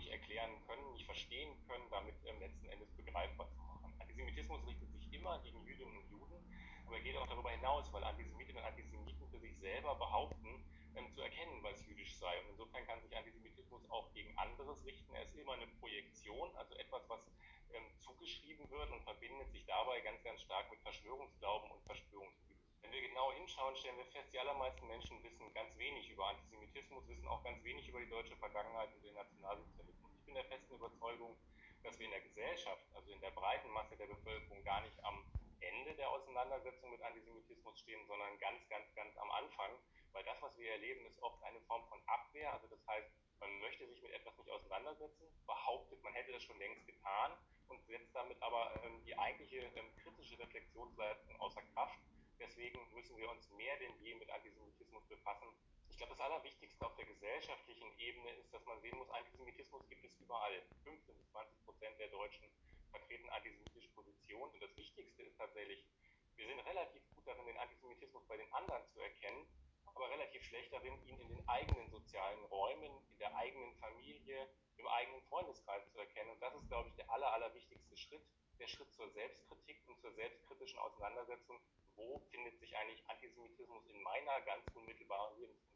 nicht erklären können, nicht verstehen können, damit ähm, letzten Endes begreifbar zu machen. Antisemitismus richtet sich immer gegen Jüdinnen und Juden, aber er geht auch darüber hinaus, weil Antisemitinnen und Antisemiten für sich selber behaupten, ähm, zu erkennen, was jüdisch sei. Und insofern kann sich Antisemitismus auch gegen anderes richten. Er ist immer eine Projektion, also etwas, was ähm, zugeschrieben wird und verbindet sich dabei ganz, ganz stark mit Verschwörungsglauben und Verschwörungsmythen. Wenn wir genau hinschauen, stellen wir fest, die allermeisten Menschen wissen ganz wenig über Antisemitismus, wissen auch ganz wenig über die deutsche Vergangenheit und den Nationalsozialismus. Ich bin der festen Überzeugung, dass wir in der Gesellschaft, also in der breiten Masse der Bevölkerung, gar nicht am Ende der Auseinandersetzung mit Antisemitismus stehen, sondern ganz, ganz, ganz am Anfang. Weil das, was wir erleben, ist oft eine Form von Abwehr. Also das heißt, man möchte sich mit etwas nicht auseinandersetzen, behauptet, man hätte das schon längst getan und setzt damit aber ähm, die eigentliche ähm, kritische Reflexionsleistung außer Kraft. Deswegen müssen wir uns mehr denn je mit Antisemitismus das Allerwichtigste auf der gesellschaftlichen Ebene ist, dass man sehen muss, Antisemitismus gibt es überall. 15 bis 20 Prozent der Deutschen vertreten antisemitische Positionen. Und das Wichtigste ist tatsächlich, wir sind relativ gut darin, den Antisemitismus bei den anderen zu erkennen, aber relativ schlecht darin, ihn in den eigenen sozialen Räumen, in der eigenen Familie, im eigenen Freundeskreis zu erkennen. Und das ist, glaube ich, der aller, allerwichtigste Schritt, der Schritt zur Selbstkritik und zur selbstkritischen Auseinandersetzung. Wo findet sich eigentlich Antisemitismus in meiner ganz unmittelbaren Lebenswelt?